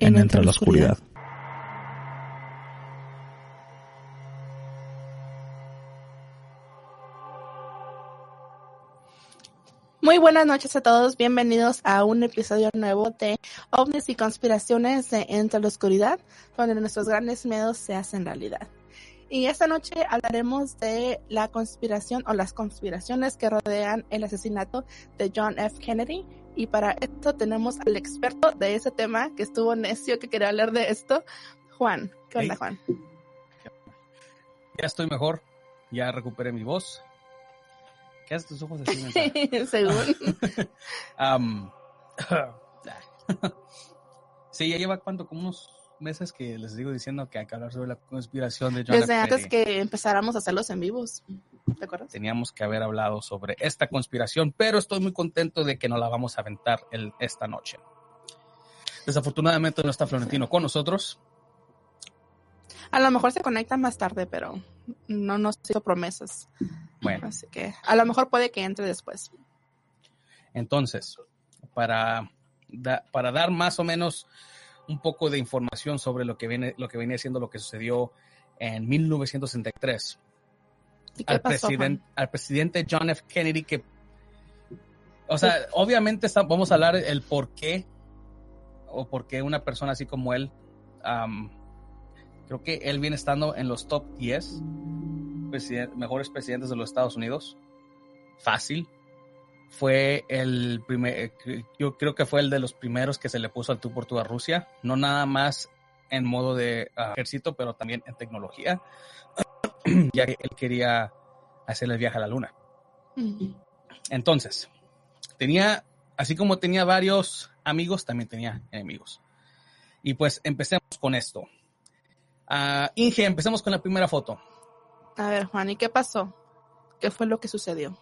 En Entre la Oscuridad. Muy buenas noches a todos, bienvenidos a un episodio nuevo de OVNIs y conspiraciones de Entre la Oscuridad, donde nuestros grandes miedos se hacen realidad. Y esta noche hablaremos de la conspiración o las conspiraciones que rodean el asesinato de John F. Kennedy. Y para esto tenemos al experto de ese tema que estuvo necio que quería hablar de esto, Juan. ¿Qué onda. Juan? Ya estoy mejor, ya recuperé mi voz. ¿Qué haces tus ojos así? Según. Am, sí, ya lleva cuánto, como unos meses que les digo diciendo que hay que hablar sobre la conspiración de John Desde F. antes que empezáramos a hacerlos en vivos. ¿Te acuerdas? Teníamos que haber hablado sobre esta conspiración, pero estoy muy contento de que nos la vamos a aventar el- esta noche. Desafortunadamente no está Florentino con nosotros. A lo mejor se conecta más tarde, pero no nos hizo promesas. Bueno, Así que a lo mejor puede que entre después. Entonces, para, da- para dar más o menos un poco de información sobre lo que viene, lo que viene siendo lo que sucedió en 1963 ¿Y qué al, pasó, presidente, al presidente John F. Kennedy que, o sea, obviamente está- vamos a hablar el por qué o por qué una persona así como él, am, creo que él viene estando en los top 10 presiden- mejores presidentes de los Estados Unidos. Fácil. Fue el primer, yo creo que fue el de los primeros que se le puso al tú por tú a Rusia, no nada más en modo de ah, ejército, pero también en tecnología, ya que él quería hacer el viaje a la luna. Juan? Entonces, tenía, así como tenía varios amigos, también tenía enemigos. Y pues empecemos con esto. Ah, Inge, empecemos con la primera foto. A ver, Juan, ¿y qué pasó? ¿Qué fue lo que sucedió?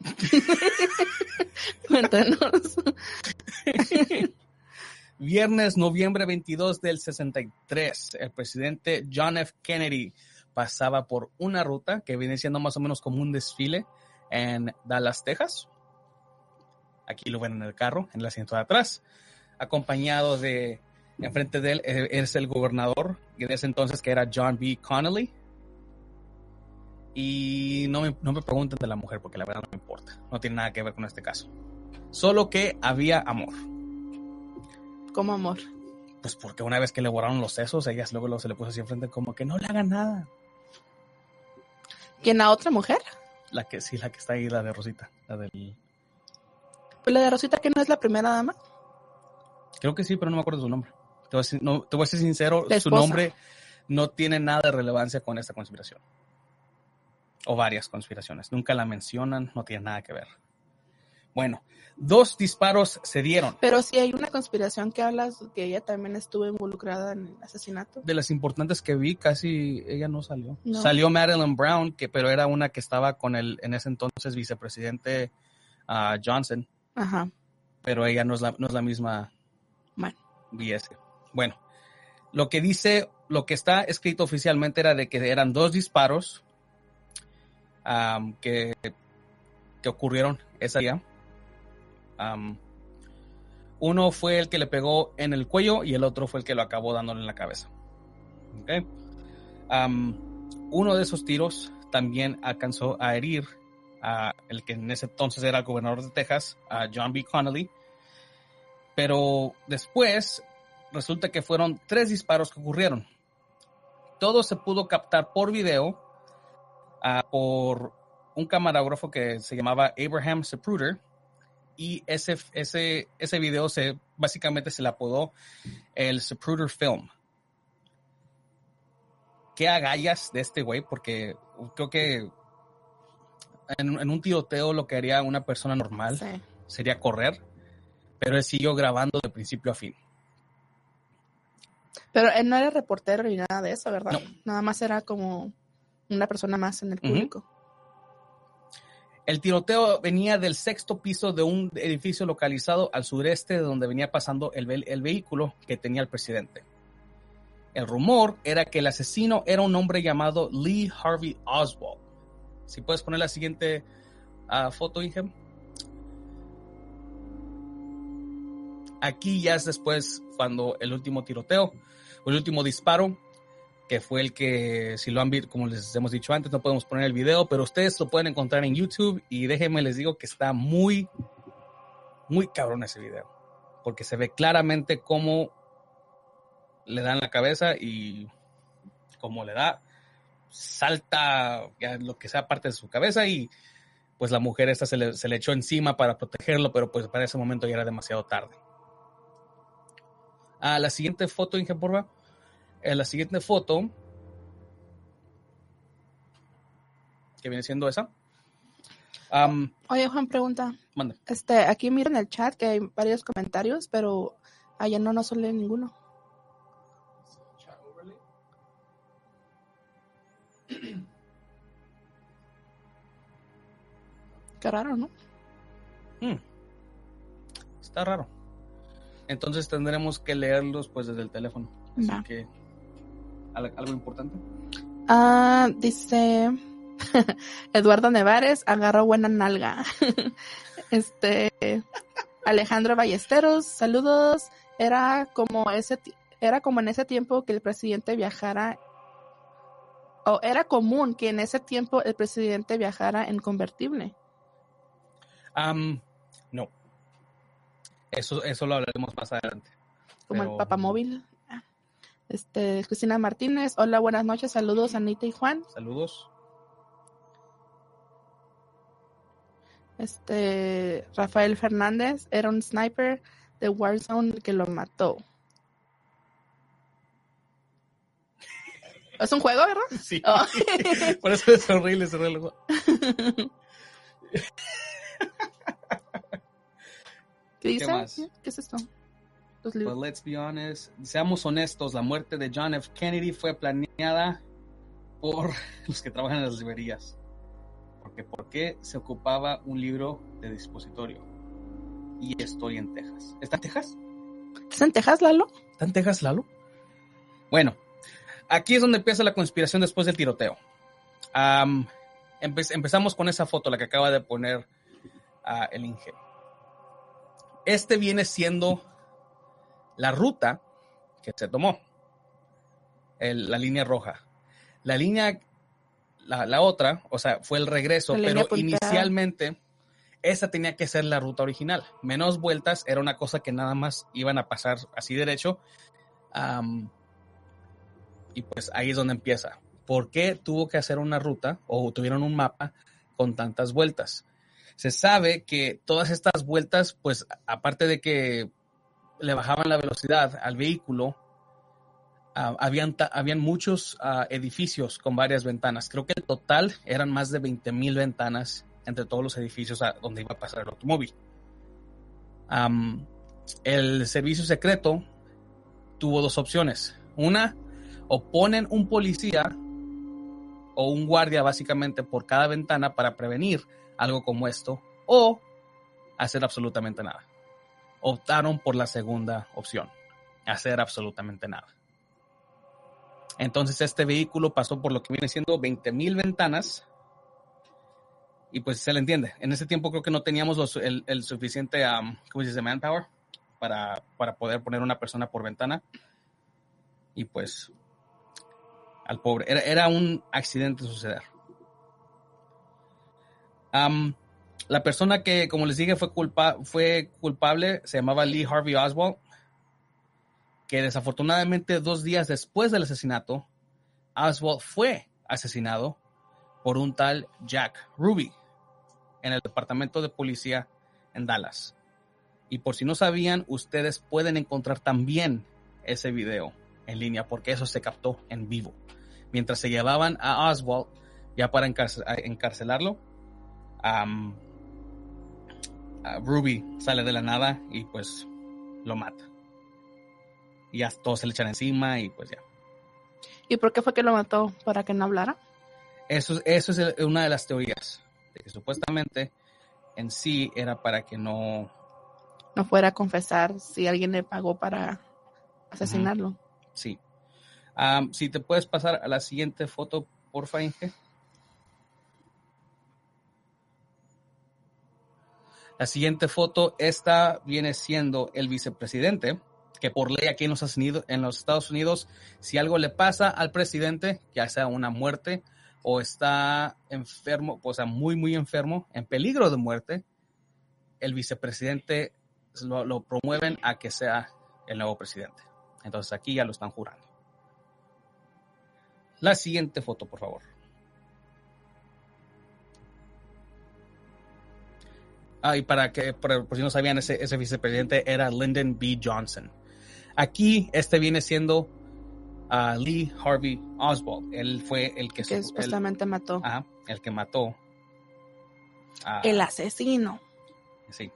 Cuéntanos. Viernes, noviembre 22 del 63, el presidente John F. Kennedy pasaba por una ruta que viene siendo más o menos como un desfile en Dallas, Texas. Aquí lo ven en el carro, en el asiento de atrás, acompañado de, enfrente de él eh, es el gobernador de ese entonces que era John B. Connolly. Y no me, no me pregunten de la mujer porque la verdad no me importa, no tiene nada que ver con este caso. Solo que había amor. Como amor. Pues porque una vez que le borraron los sesos, ellas luego, luego se le puso así enfrente como que no le hagan nada. ¿Quién a otra mujer? La que sí, la que está ahí, la de Rosita, la del... Pues la de Rosita, que no es la primera dama. Creo que sí, pero no me acuerdo su nombre. Te voy a, decir- no, te voy a ser sincero, La su nombre no tiene nada de relevancia con esta conspiración. O varias conspiraciones. Nunca la mencionan, no tiene nada que ver. Bueno, dos disparos se dieron. Pero sí hay una conspiración que hablas que ella también estuvo involucrada en el asesinato. De las importantes que vi, casi ella no salió. No. Salió Madeline Brown, que, pero era una que estaba con el en ese entonces vicepresidente ah, Johnson. Ajá. pero ella no es la, no es la misma Bueno. BS. Bueno, lo que dice, lo que está escrito oficialmente era de que eran dos disparos am, que, que ocurrieron ese día. Uno fue el que le pegó en el cuello y el otro fue el que lo acabó dándole en la cabeza. Uno de esos tiros también alcanzó a herir a el que en ese entonces era el gobernador de Texas, a John B. Connolly. Pero después resulta que fueron tres disparos que ocurrieron. Todo se pudo captar por video ah, por un camarógrafo que se llamaba Abraham Zapruder. Y ese, ese, ese video se, básicamente se le apodó el Zapruder Film. ¿Qué agallas de este güey? Porque creo que en, en un tiroteo lo que haría una persona normal Sí. sería correr, pero él siguió grabando de principio a fin. Pero él no era reportero ni nada de eso, ¿verdad? No. Nada más era como una persona más en el público. El tiroteo venía del sexto piso de un edificio localizado al sureste de donde venía pasando el, el vehículo que tenía el presidente. El rumor era que el asesino era un hombre llamado Lee Harvey Oswald. Si puedes poner la siguiente ah, foto, Inge. Aquí ya es después cuando el último tiroteo, el último disparo, que fue el que, si lo han visto, como les hemos dicho antes, no podemos poner el video, pero ustedes lo pueden encontrar en YouTube y déjenme les digo que está muy, muy cabrón ese video, porque se ve claramente cómo le dan la cabeza y cómo le da, salta lo que sea parte de su cabeza y pues la mujer esta se le, echó encima para protegerlo, pero pues para ese momento ya era demasiado tarde. A la siguiente foto, Inge. En la siguiente foto, que viene siendo esa. Oye, Juan, pregunta. manda. Este, aquí miren el chat que hay varios comentarios, pero allá no nos sale ninguno. Qué raro, ¿no? Hmm. Está raro. Entonces tendremos que leerlos pues desde el teléfono. Así que ¿al- algo importante. Ah, dice Eduardo Nevares agarró buena nalga. este Alejandro Ballesteros, saludos. Era como ese era como en ese tiempo que el presidente viajara o era común que en ese tiempo el presidente viajara en convertible. No. Eso, eso lo hablaremos más adelante. como Pero- el papamóvil. Este, Cristina Martínez, hola, buenas noches, saludos Anita y Juan. Saludos. Este, Rafael Fernández era un sniper de Warzone que lo mató. Es un juego, ¿verdad? Sí. Oh. Por eso es horrible ese reloj. ¿Qué dice? ¿Qué es esto? Los But let's be honest, seamos honestos, la muerte de John F. Kennedy fue planeada por los que trabajan en las librerías. Porque ¿por qué se ocupaba un libro de dispositorio? Y estoy en Texas. ¿Está en Texas? ¿Es en Texas, Lalo? ¿Está en Texas, Lalo? Bueno, aquí es donde empieza la conspiración después del tiroteo. Am, empe- empezamos con esa foto, la que acaba de poner ah, el Inge. Este viene siendo la ruta que se tomó, el- la línea roja. La línea, la, la otra, o sea, fue el regreso, La pero inicialmente esa tenía que ser la ruta original. Menos vueltas, era una cosa que nada más iban a pasar así derecho. Y pues ahí es donde empieza. ¿Por qué tuvo que hacer una ruta o tuvieron un mapa con tantas vueltas? Se sabe que todas estas vueltas, pues aparte de que le bajaban la velocidad al vehículo, ah, habían, habían muchos ah, edificios con varias ventanas. Creo que el total eran más de 20 mil ventanas entre todos los edificios a donde iba a pasar el automóvil. El servicio secreto tuvo dos opciones. Una, o ponen un policía o un guardia básicamente por cada ventana para prevenir algo como esto, o hacer absolutamente nada. Optaron por la segunda opción, hacer absolutamente nada. Entonces este vehículo pasó por lo que viene siendo 20 mil ventanas y pues se le entiende. En ese tiempo creo que no teníamos los- el, el suficiente, um, ¿cómo se dice? Manpower para, para poder poner una persona por ventana. Y pues al pobre, era, era un accidente suceder. Am, la persona que, como les dije, fue, culpa, fue culpable se llamaba Lee Harvey Oswald, que desafortunadamente dos días después del asesinato, Oswald fue asesinado por un tal Jack Ruby en el departamento de policía en Dallas. Y por si no sabían, ustedes pueden encontrar también ese video en línea porque eso se captó en vivo. Mientras se llevaban a Oswald ya para encarcelarlo, am, Ruby sale de la nada y pues lo mata. Y ya todos se le echan encima y pues ya. ¿Y por qué fue que lo mató? ¿Para que no hablara? Eso, eso es una de las teorías. de que supuestamente en sí era para que no... No fuera a confesar si alguien le pagó para asesinarlo. Sí. Si te puedes pasar a la siguiente foto, porfa, Inge. La siguiente foto, esta viene siendo el vicepresidente, que por ley aquí en los, Estados Unidos- en los Estados Unidos, si algo le pasa al presidente, ya sea una muerte o está enfermo, o sea, muy, muy enfermo, en peligro de muerte, el vicepresidente lo, lo promueven a que sea el nuevo presidente. Entonces aquí ya lo están jurando. La siguiente foto, por favor. Ah, y para que, por, por si no sabían, ese, ese vicepresidente era Lyndon B. Johnson. Aquí, este viene siendo ah, Lee Harvey Oswald. Él fue el que, Que su- supuestamente mató. ajá, el que mató. El asesino. Sí.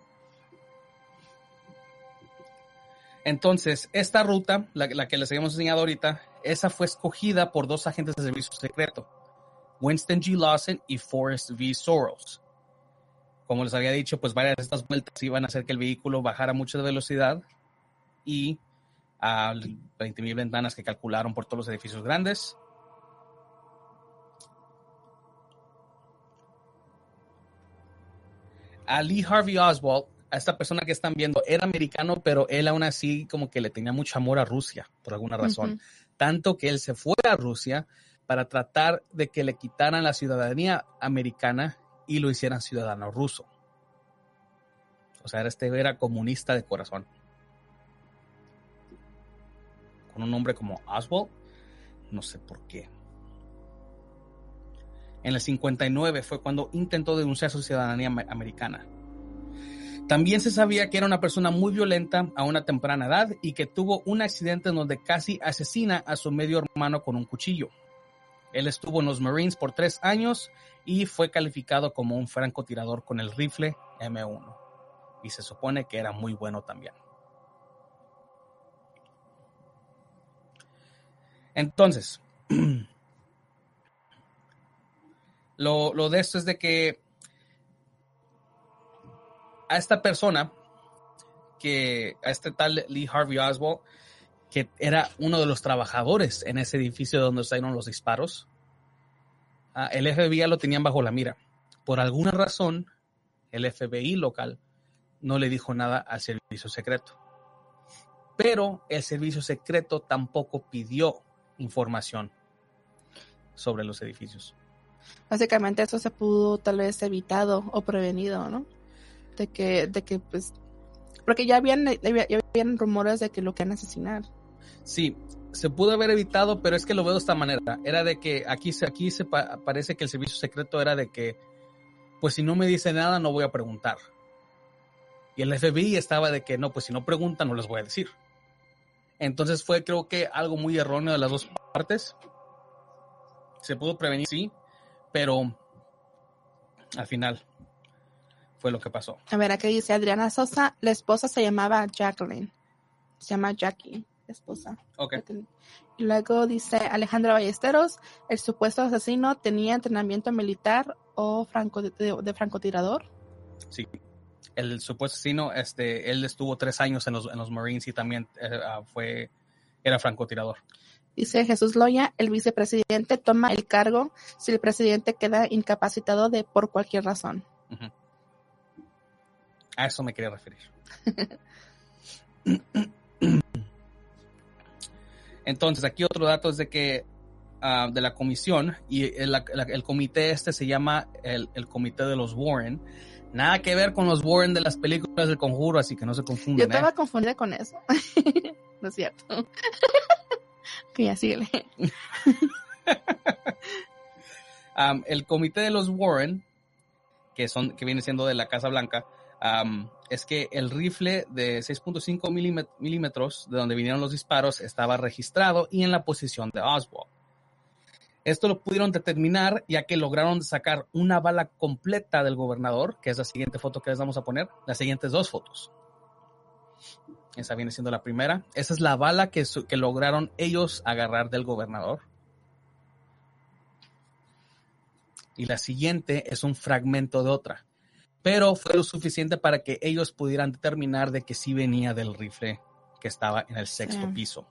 Entonces, esta ruta, la, la que les habíamos enseñado ahorita, esa fue escogida por dos agentes de servicio secreto, Winston G. Lawson y Forrest V. Soros. Como les había dicho, pues varias de estas vueltas iban a hacer que el vehículo bajara mucho de velocidad y a 20.000 ventanas que calcularon por todos los edificios grandes. a Lee Harvey Oswald, a esta persona que están viendo, era americano, pero él aún así como que le tenía mucho amor a Rusia, por alguna razón. Tanto que él se fue a Rusia para tratar de que le quitaran la ciudadanía americana y lo hicieran ciudadano ruso. O sea, este era comunista de corazón. Con un nombre como Oswald, no sé por qué. En el 59 fue cuando intentó denunciar su ciudadanía am- americana. También se sabía que era una persona muy violenta a una temprana edad y que tuvo un accidente en donde casi asesina a su medio hermano con un cuchillo. Él estuvo en los Marines por tres años y fue calificado como un francotirador con el rifle M1. Y se supone que era muy bueno también. Entonces, lo, lo de esto es de que a esta persona, que a este tal Lee Harvey Oswald, que era uno de los trabajadores en ese edificio donde salieron los disparos, ah, el FBI lo tenían bajo la mira. Por alguna razón, el FBI local no le dijo nada al servicio secreto. Pero el servicio secreto tampoco pidió información sobre los edificios. Básicamente eso se pudo tal vez evitado o prevenido, ¿no? De que, de que pues, porque ya habían, ya habían rumores de que lo querían asesinar. Sí, se pudo haber evitado, pero es que lo veo de esta manera. Era de que aquí, aquí se pa- parece que el servicio secreto era de que, pues si no me dice nada, no voy a preguntar. Y el FBI estaba de que, no, pues si no preguntan, no les voy a decir. Entonces fue, creo que, algo muy erróneo de las dos partes. Se pudo prevenir, sí, pero al final fue lo que pasó. A ver, aquí dice Adriana Sosa, la esposa se llamaba Jacqueline. Se llama Jackie, esposa. Ok. Y luego dice Alejandra Ballesteros, el supuesto asesino tenía entrenamiento militar o franco de, de francotirador. Sí. El supuesto asesino, este, él estuvo tres años en los, en los Marines y también eh, ah, fue, era francotirador. Dice Jesús Loya, el vicepresidente toma el cargo si el presidente queda incapacitado de por cualquier razón. A eso me quería referir. Entonces, aquí otro dato es de que ah, de la comisión y el, la- el comité este se llama el, el comité de los Warren. Nada que ver con los Warren de las películas del conjuro, así que no se Yo confundan. estaba ¿eh? confundida con eso. no es cierto. que ya síguele. El comité de los Warren, que son, que viene siendo de la Casa Blanca, es que el rifle de 6.5 milímet- milímetros, de donde vinieron los disparos, estaba registrado y en la posición de Oswald. Esto lo pudieron determinar ya que lograron sacar una bala completa del gobernador, que es la siguiente foto que les vamos a poner, las siguientes dos fotos. Esa viene siendo la primera. Esa es la bala que lograron ellos agarrar del gobernador. Y la siguiente es un fragmento de otra. Pero fue lo suficiente para que ellos pudieran determinar de que sí venía del rifle que estaba en el sexto piso.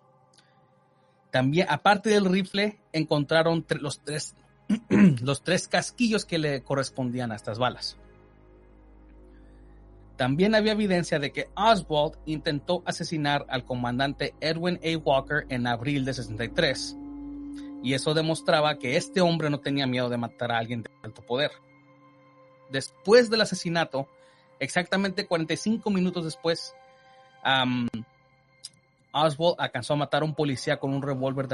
También, aparte del rifle, encontraron los, tres, los tres casquillos que le correspondían a estas balas. También había evidencia de que Oswald intentó asesinar al comandante Edwin A. Walker en abril de 63, y eso demostraba que este hombre no tenía miedo de matar a alguien de alto poder. Después del asesinato, exactamente 45 minutos después, Oswald alcanzó a matar a un policía con un revólver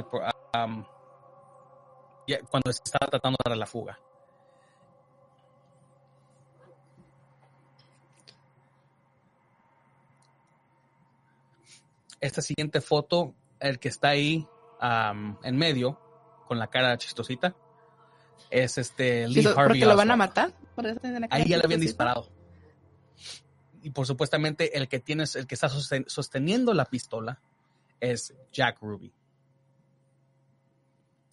cuando se estaba tratando de dar la fuga. esta siguiente foto, el que está ahí en medio, con la cara chistosita, es este Lee Harvey. ¿Porque lo van a matar? ahí ya le habían disparado. Y por supuestamente el que tiene, el que está sosteniendo la pistola es Jack Ruby.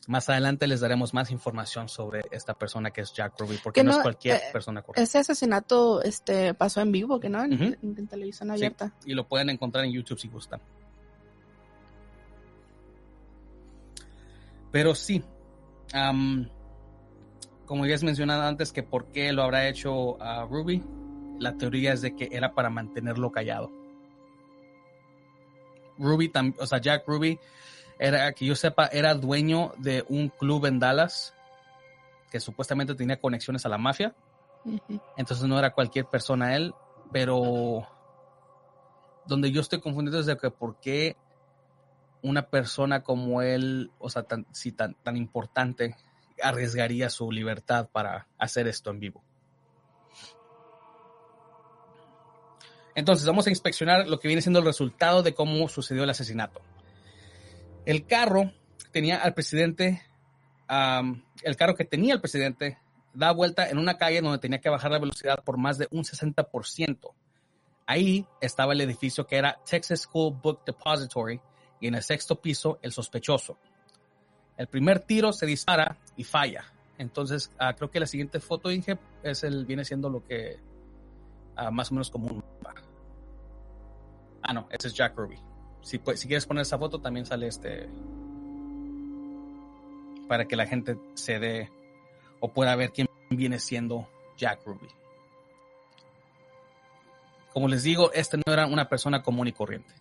Más adelante les daremos más información sobre esta persona que es Jack Ruby, porque no, es cualquier eh, persona correcta. Ese asesinato este, pasó en vivo, que no, en, televisión abierta. y lo pueden encontrar en YouTube si gustan. Pero sí, como ya has mencionado antes, que por qué lo habrá hecho a Ruby, la teoría es de que era para mantenerlo callado. Ruby, o sea, Jack Ruby, era, que yo sepa, era dueño de un club en Dallas que supuestamente tenía conexiones a la mafia. Entonces no era cualquier persona él, pero donde yo estoy confundido es de que por qué una persona como él, o sea, tan, tan, tan importante, arriesgaría su libertad para hacer esto en vivo. Entonces, vamos a inspeccionar lo que viene siendo el resultado de cómo sucedió el asesinato. El carro tenía al presidente, el carro que tenía el presidente, da vuelta en una calle donde tenía que bajar la velocidad por más de un 60%. Ahí estaba el edificio que era Texas School Book Depository, y en el sexto piso el sospechoso. El primer tiro se dispara y falla. Entonces, ah, creo que la siguiente foto, Inge, es el, viene siendo lo que ah, más o menos común. Ah, no, ese es Jack Ruby. Si, si quieres poner esa foto, también sale este. Para que la gente se dé o pueda ver quién viene siendo Jack Ruby. Como les digo, este no era una persona común y corriente.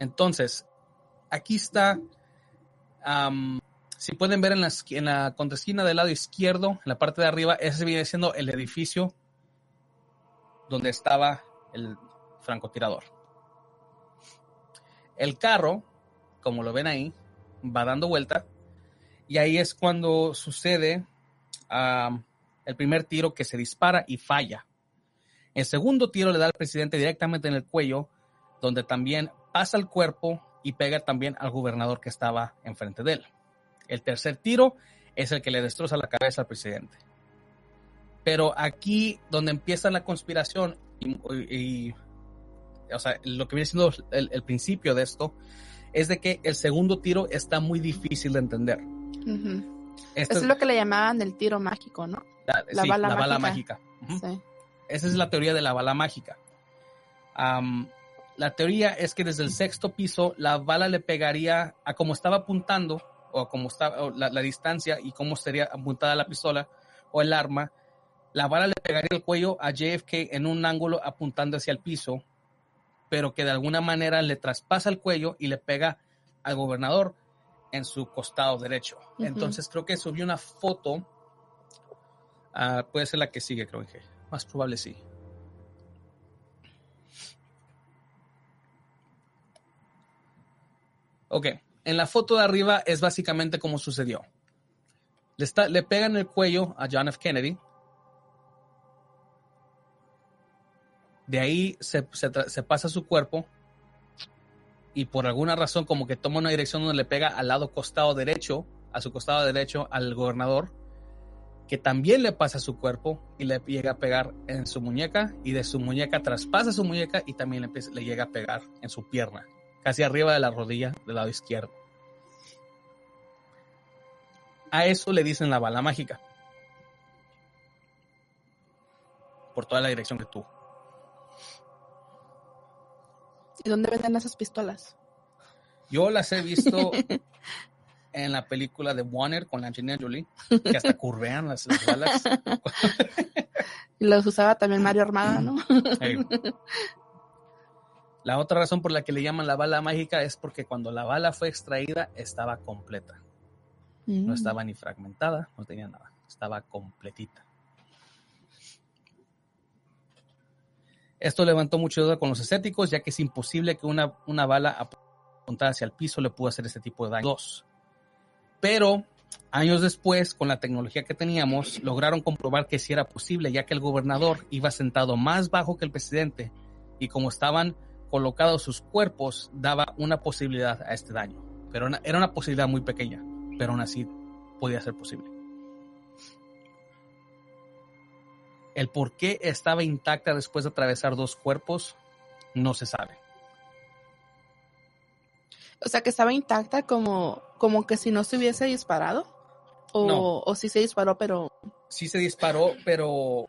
Entonces, aquí está, si pueden ver en la, en del lado izquierdo, en la parte de arriba, ese viene siendo el edificio donde estaba el francotirador. El carro, como lo ven ahí, va dando vuelta y ahí es cuando sucede el primer tiro que se dispara y falla. El segundo tiro le da al presidente directamente en el cuello, donde también pasa el cuerpo y pega también al gobernador que estaba enfrente de él. El tercer tiro es el que le destroza la cabeza al presidente. Pero aquí donde empieza la conspiración y, o sea, lo que viene siendo el, principio de esto es de que el segundo tiro está muy difícil de entender. Eso es lo que le llamaban el tiro mágico, ¿no? La, bala, mágica. Esa es la teoría de la bala mágica. La teoría es que desde el sexto piso la bala le pegaría a como estaba apuntando o como estaba la, distancia y cómo sería apuntada la pistola o el arma. La bala le pegaría el cuello a JFK en un ángulo apuntando hacia el piso, pero que de alguna manera le traspasa el cuello y le pega al gobernador en su costado derecho. Entonces creo que subió una foto. Ah, puede ser la que sigue, creo que. Más probable sí. Ok, en la foto de arriba es básicamente como sucedió. Le, está, le pegan el cuello a John F. Kennedy. De ahí se, pasa su cuerpo y por alguna razón como que toma una dirección donde le pega al lado costado derecho, a su costado derecho al gobernador, que también le pasa su cuerpo y le llega a pegar en su muñeca y de su muñeca traspasa su muñeca y también le, le llega a pegar en su pierna, casi arriba de la rodilla del lado izquierdo. A eso le dicen la bala mágica. Por toda la dirección que tuvo. ¿Y dónde venden esas pistolas? Yo las he visto en la película de Warner con la Angelina Jolie, que hasta curvean las, balas. y los usaba también Mario Armada, ¿no? La otra razón por la que le llaman la bala mágica es porque cuando la bala fue extraída estaba completa. No mm. estaba ni fragmentada, no tenía nada, estaba completita. Esto levantó mucha duda con los escépticos, ya que es imposible que una, una bala apuntada hacia el piso le pueda hacer este tipo de daño. Pero años después, con la tecnología que teníamos, lograron comprobar que sí era posible, ya que el gobernador iba sentado más bajo que el presidente y como estaban colocados sus cuerpos, daba una posibilidad a este daño. Pero era una posibilidad muy pequeña, pero aún así podía ser posible. El por qué estaba intacta después de atravesar dos cuerpos no se sabe. O sea, que estaba intacta como, como que si no se hubiese disparado. O, o si se disparó, pero... Sí se disparó, pero...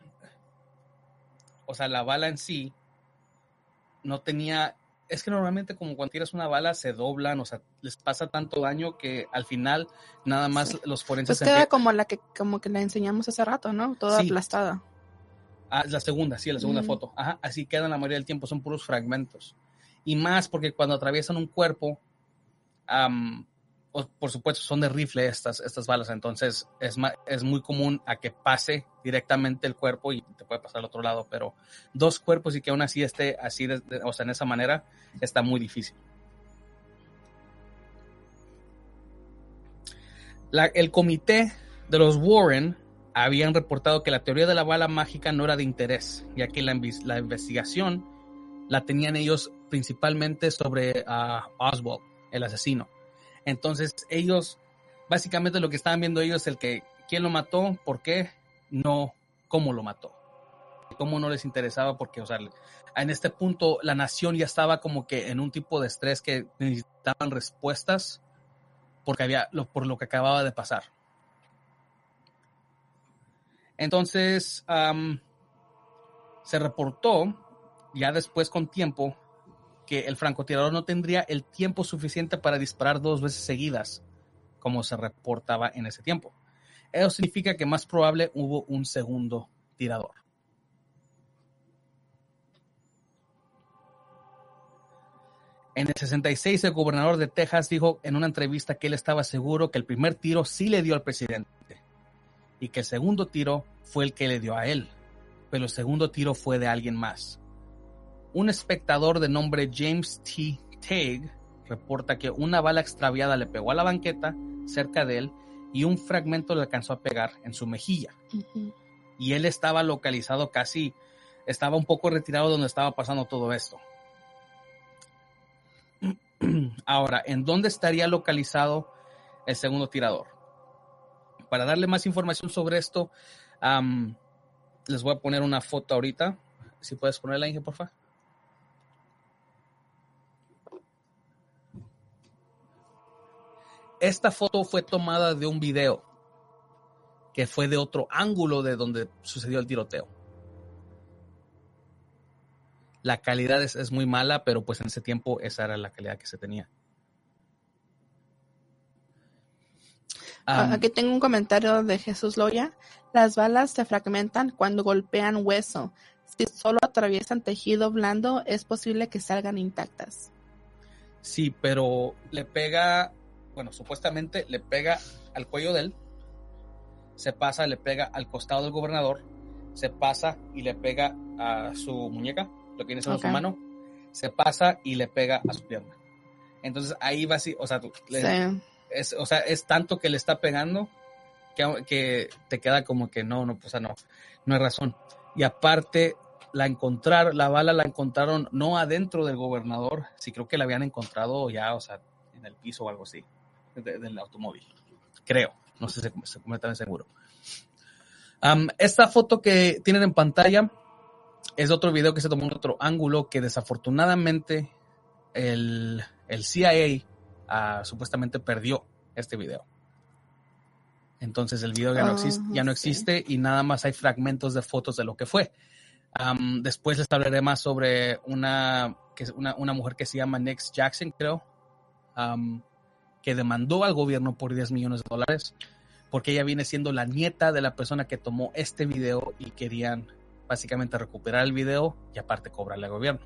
O sea, la bala en sí no tenía... Es que normalmente como cuando tiras una bala se doblan, o sea, les pasa tanto daño que al final nada más los forenses... Pues queda como la que como que la enseñamos hace rato, ¿no? Toda aplastada. Ah, la segunda, sí, la segunda foto. Ajá, así quedan la mayoría del tiempo, son puros fragmentos. Y más porque cuando atraviesan un cuerpo, por supuesto, son de rifle estas, estas balas, entonces es, es muy común a que pase directamente el cuerpo y te puede pasar al otro lado, pero dos cuerpos y que aún así esté así, o sea, en esa manera, está muy difícil. el comité de los Warren habían reportado que la teoría de la bala mágica no era de interés, ya que la, investigación la tenían ellos principalmente sobre uh, Oswald, el asesino. Entonces ellos, básicamente lo que estaban viendo ellos es el que quién lo mató, por qué, no cómo lo mató. Cómo no les interesaba, porque, o sea, en este punto la nación ya estaba como que en un tipo de estrés que necesitaban respuestas porque había, por lo que acababa de pasar. Entonces, se reportó ya después con tiempo que el francotirador no tendría el tiempo suficiente para disparar dos veces seguidas, como se reportaba en ese tiempo. Eso significa que más probable hubo un segundo tirador. En el 66, el gobernador de Texas dijo en una entrevista que él estaba seguro que el primer tiro sí le dio al presidente y que el segundo tiro fue el que le dio a él, pero el segundo tiro fue de alguien más. Un espectador de nombre James T. Tague reporta que una bala extraviada le pegó a la banqueta cerca de él y un fragmento le alcanzó a pegar en su mejilla. Y él estaba localizado casi, estaba un poco retirado donde estaba pasando todo esto. Ahora, ¿en dónde estaría localizado el segundo tirador? para darle más información sobre esto, les voy a poner una foto ahorita. Si puedes ponerla, Inge, por favor. Esta foto fue tomada de un video que fue de otro ángulo de donde sucedió el tiroteo. La calidad es, muy mala, pero pues en ese tiempo esa era la calidad que se tenía. Aquí tengo un comentario de Jesús Loya. Las balas se fragmentan cuando golpean hueso. Si solo atraviesan tejido blando, es posible que salgan intactas. Sí, pero le pega, bueno, supuestamente le pega al cuello de él, se pasa, le pega al costado del gobernador, se pasa y le pega a su muñeca, lo que tiene en su mano, se pasa y le pega a su pierna. Entonces ahí va así, o sea, tú, es, o sea, es tanto que le está pegando que, que te queda como que no, no, pues, no, no hay razón. Y aparte, la encontraron, la bala la encontraron no adentro del gobernador, sí creo que la habían encontrado ya, o sea, en el piso o algo así, del automóvil. Creo, no sé si se completamente seguro. esta foto que tienen en pantalla es otro video que se tomó en otro ángulo que desafortunadamente el, CIA ah, supuestamente perdió este video. Entonces el video ya no, existe, ya no ah, existe y nada más hay fragmentos de fotos de lo que fue. después les hablaré más sobre una, que, una, una, mujer que se llama Nix Jackson, creo, que demandó al gobierno por 10 millones de dólares porque ella viene siendo la nieta de la persona que tomó este video y querían básicamente recuperar el video y aparte cobrarle al gobierno.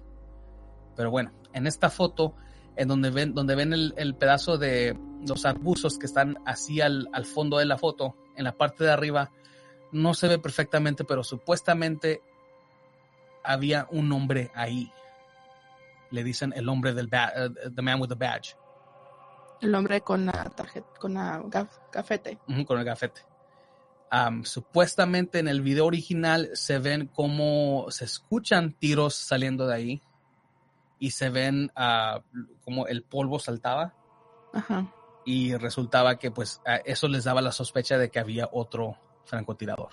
Pero bueno, en esta foto, en donde ven, donde ven el, pedazo de los arbustos que están así al, al, fondo de la foto, en la parte de arriba, no se ve perfectamente, pero supuestamente había un hombre ahí. Le dicen el hombre del uh, the man with the badge. El hombre con la tarjeta, con la gafete. con el gafete supuestamente en el video original se ven como se escuchan tiros saliendo de ahí y se ven uh, como el polvo saltaba. Y resultaba que pues eso les daba la sospecha de que había otro francotirador.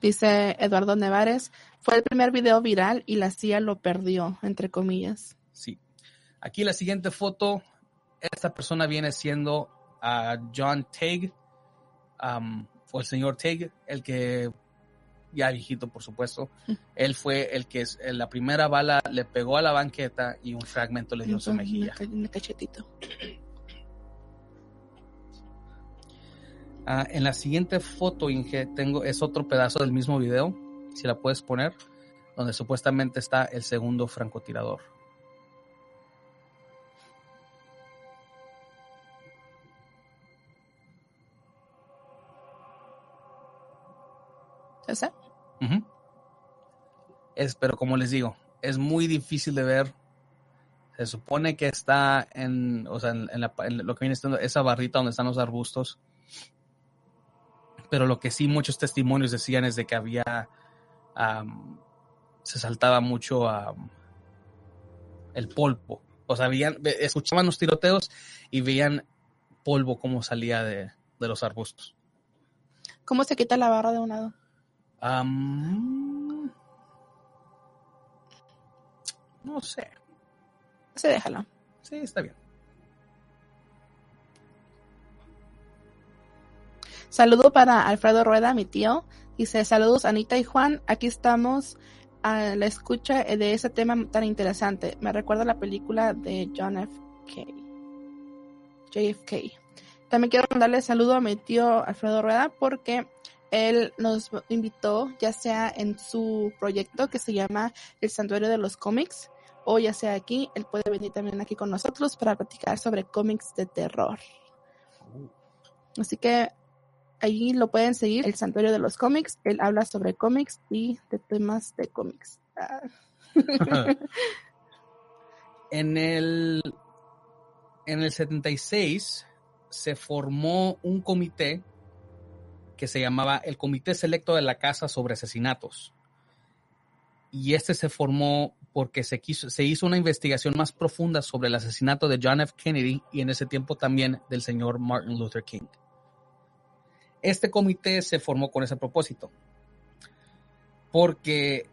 Dice Eduardo Nevares, fue el primer video viral y la CIA lo perdió, entre comillas. Sí. Aquí la siguiente foto, esta persona viene siendo a John um, o el señor Tig, el que ya viejito por supuesto, él fue el que es, la primera bala le pegó a la banqueta y un fragmento le dio en su mejilla. cachetito. Ah, en la siguiente foto, Inge, tengo, es otro pedazo del mismo video, si la puedes poner, donde supuestamente está el segundo francotirador. Es, pero como les digo, es muy difícil de ver. Se supone que está en, o sea, en, lo que viene siendo esa barrita donde están los arbustos. Pero lo que sí muchos testimonios decían es de que había, se saltaba mucho el polvo. O sea, escuchaban los tiroteos y veían polvo como salía de, de los arbustos. ¿Cómo se quita la barra de un lado? No sé. Se déjalo. Sí, está bien. Saludo para Alfredo Rueda, mi tío. Dice, saludos Anita y Juan. Aquí estamos a la escucha de ese tema tan interesante. Me recuerda la película de John F. K. JFK. También quiero mandarle saludo a mi tío Alfredo Rueda porque él nos invitó, ya sea en su proyecto que se llama El Santuario de los Cómics, o ya sea aquí, él puede venir también aquí con nosotros para platicar sobre cómics de terror. Así que allí lo pueden seguir, El Santuario de los Cómics. Él habla sobre cómics y de temas de cómics. Ah. en el en el 76 se formó un comité que se llamaba el Comité Selecto de la Casa sobre Asesinatos. Y este se formó porque se, quiso, se hizo una investigación más profunda sobre el asesinato de John F. Kennedy y en ese tiempo también del señor Martin Luther King. Este comité se formó con ese propósito, porque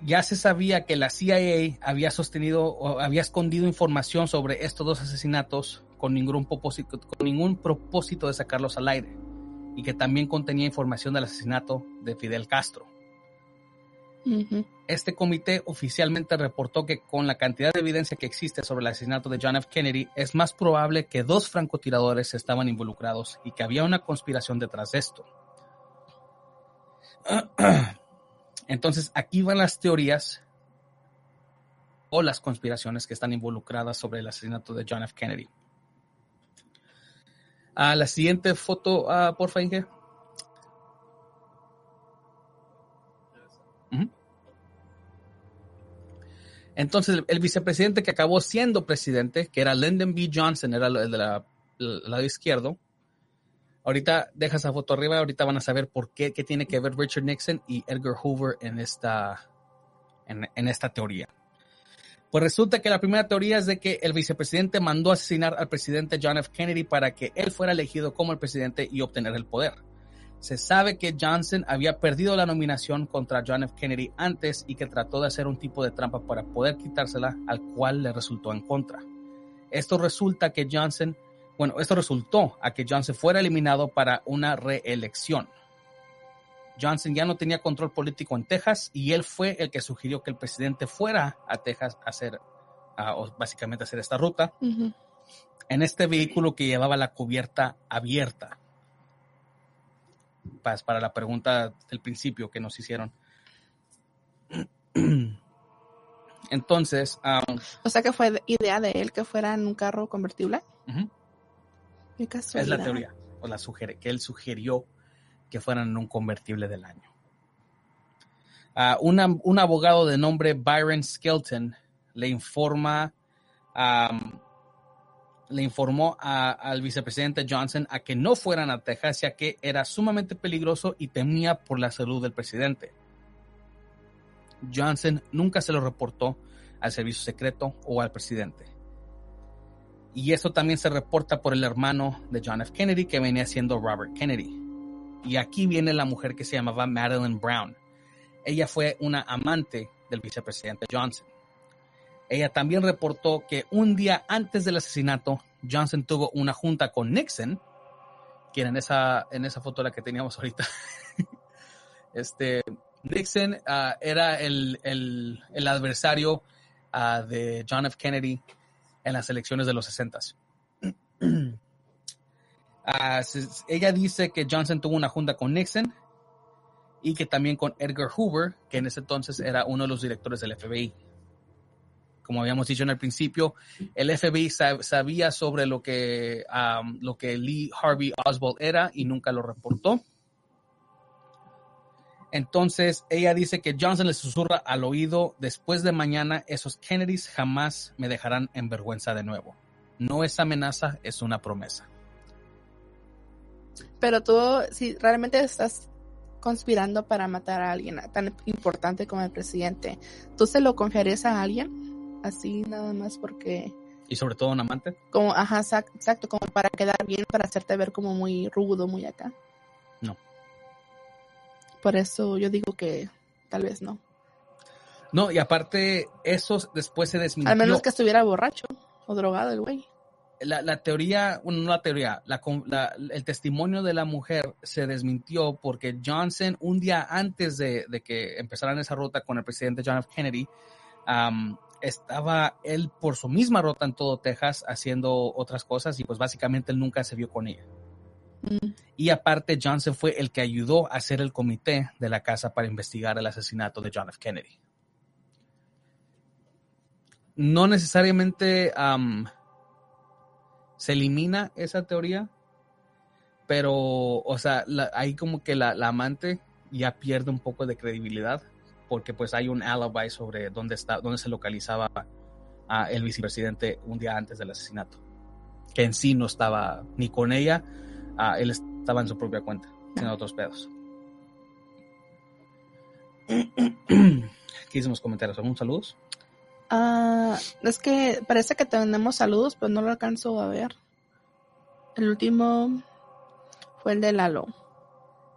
ya se sabía que la CIA había sostenido o había escondido información sobre estos dos asesinatos con ningún propósito, con ningún propósito de sacarlos al aire y que también contenía información del asesinato de Fidel Castro. Este comité oficialmente reportó que con la cantidad de evidencia que existe sobre el asesinato de John F. Kennedy, es más probable que dos francotiradores estaban involucrados y que había una conspiración detrás de esto. Entonces, aquí van las teorías o las conspiraciones que están involucradas sobre el asesinato de John F. Kennedy. A la siguiente foto, uh, porfa, Inge. Entonces, el, vicepresidente que acabó siendo presidente, que era Lyndon B. Johnson, era el de la, lado izquierdo, Ahorita deja esa foto arriba, ahorita van a saber por qué, qué tiene que ver Richard Nixon y Edgar Hoover en esta, en esta teoría. Pues resulta que la primera teoría es de que el vicepresidente mandó asesinar al presidente John F. Kennedy para que él fuera elegido como el presidente y obtener el poder. Se sabe que Johnson había perdido la nominación contra John F. Kennedy antes y que trató de hacer un tipo de trampa para poder quitársela, al cual le resultó en contra. Esto resulta que Johnson, bueno, esto resultó a que Johnson fuera eliminado para una reelección. Johnson ya no tenía control político en Texas y él fue el que sugirió que el presidente fuera a Texas a hacer, a- o básicamente a hacer esta ruta en este vehículo que llevaba la cubierta abierta. Para, para la pregunta del principio que nos hicieron. Entonces, um, O sea que fue de- idea de él que fuera en un carro convertible. Qué es la teoría, o la sugiere, que él sugirió que fueran un convertible del año. Ah, un abogado de nombre Byron Skelton le informa, le informó al vicepresidente Johnson a que no fueran a Texas, ya que era sumamente peligroso y temía por la salud del presidente. Johnson nunca se lo reportó al servicio secreto o al presidente. Y eso también se reporta por el hermano de John F. Kennedy, que venía siendo Robert Kennedy. Y aquí viene la mujer que se llamaba Madeline Brown. Ella fue una amante del vicepresidente Johnson. Ella también reportó que un día antes del asesinato, Johnson tuvo una junta con Nixon, quien en esa, en esa foto la que teníamos ahorita. este, Nixon ah, era el, el- el adversario ah, de John F. Kennedy en las elecciones de los 60. Ah, ella dice que Johnson tuvo una junta con Nixon y que también con Edgar Hoover, que en ese entonces era uno de los directores del FBI. Como habíamos dicho en el principio, el FBI sab- sabía sobre lo que, am, lo que Lee Harvey Oswald era y nunca lo reportó. Entonces ella dice que Johnson le susurra al oído, después de mañana esos Kennedys jamás me dejarán en vergüenza de nuevo. No es amenaza, es una promesa. Pero tú, si realmente estás conspirando para matar a alguien tan importante como el presidente, ¿tú se lo confiarías a alguien? Así nada más porque, Y sobre todo un amante. como, ajá, exact- exacto, como para quedar bien, para hacerte ver como muy rudo, muy acá. No. Por eso yo digo que tal vez no. No, y aparte, eso después se desmintió. Al menos que estuviera borracho o drogado el güey. La, la teoría, bueno, no la teoría, la, la- el testimonio de la mujer se desmintió porque Johnson, un día antes de, de que empezaran esa ruta con el presidente John F. Kennedy, am, estaba él por su misma ruta en todo Texas haciendo otras cosas y pues básicamente él nunca se vio con ella. Mm. Y aparte, Johnson fue el que ayudó a hacer el comité de la casa para investigar el asesinato de John F. Kennedy. No necesariamente am, se elimina esa teoría, pero, o sea, ahí como que la, la amante ya pierde un poco de credibilidad, porque pues hay un alibi sobre dónde está, dónde se localizaba el vicepresidente un día antes del asesinato, que en sí no estaba ni con ella, ah, él estaba en su propia cuenta, en otros pedos. ¿Qué hicimos comentarios? ¿Algún saludos? Ah, es que parece que tenemos saludos, pero no lo alcanzo a ver. El último fue el de Lalo.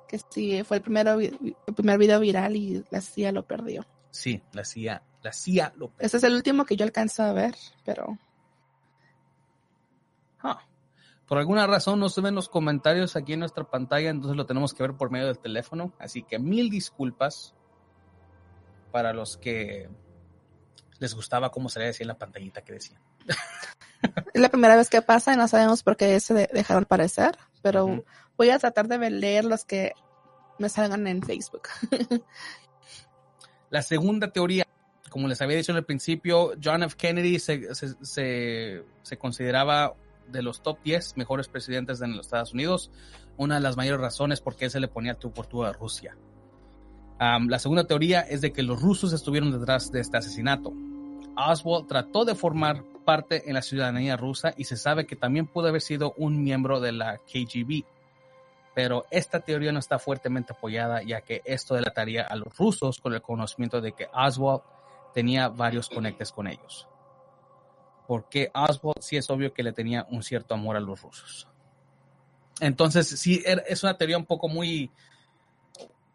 Que sí, fue el, primero, el primer video viral y la CIA lo perdió. Sí, la CIA, la CIA lo Ese es el último que yo alcanzo a ver, pero Ah, Por alguna razón no se ven los comentarios aquí en nuestra pantalla, entonces lo tenemos que ver por medio del teléfono. Así que mil disculpas para los que les gustaba cómo se le decía en la pantallita que decía. es la primera vez que pasa y no sabemos por qué se de- dejaron aparecer. Pero voy a tratar de leer los que me salgan en Facebook. La segunda teoría, como les había dicho en el principio, John F. Kennedy se, se- se- se consideraba de los top 10 mejores presidentes de los Estados Unidos. Una de las mayores razones por qué se le ponía tú por a Rusia. La segunda teoría es de que los rusos estuvieron detrás de este asesinato. Oswald trató de formar parte en la ciudadanía rusa y se sabe que también pudo haber sido un miembro de la KGB. Pero esta teoría no está fuertemente apoyada, ya que esto delataría a los rusos con el conocimiento de que Oswald tenía varios conectes con ellos. Porque Oswald sí es obvio que le tenía un cierto amor a los rusos. Entonces, sí, er, es una teoría un poco muy,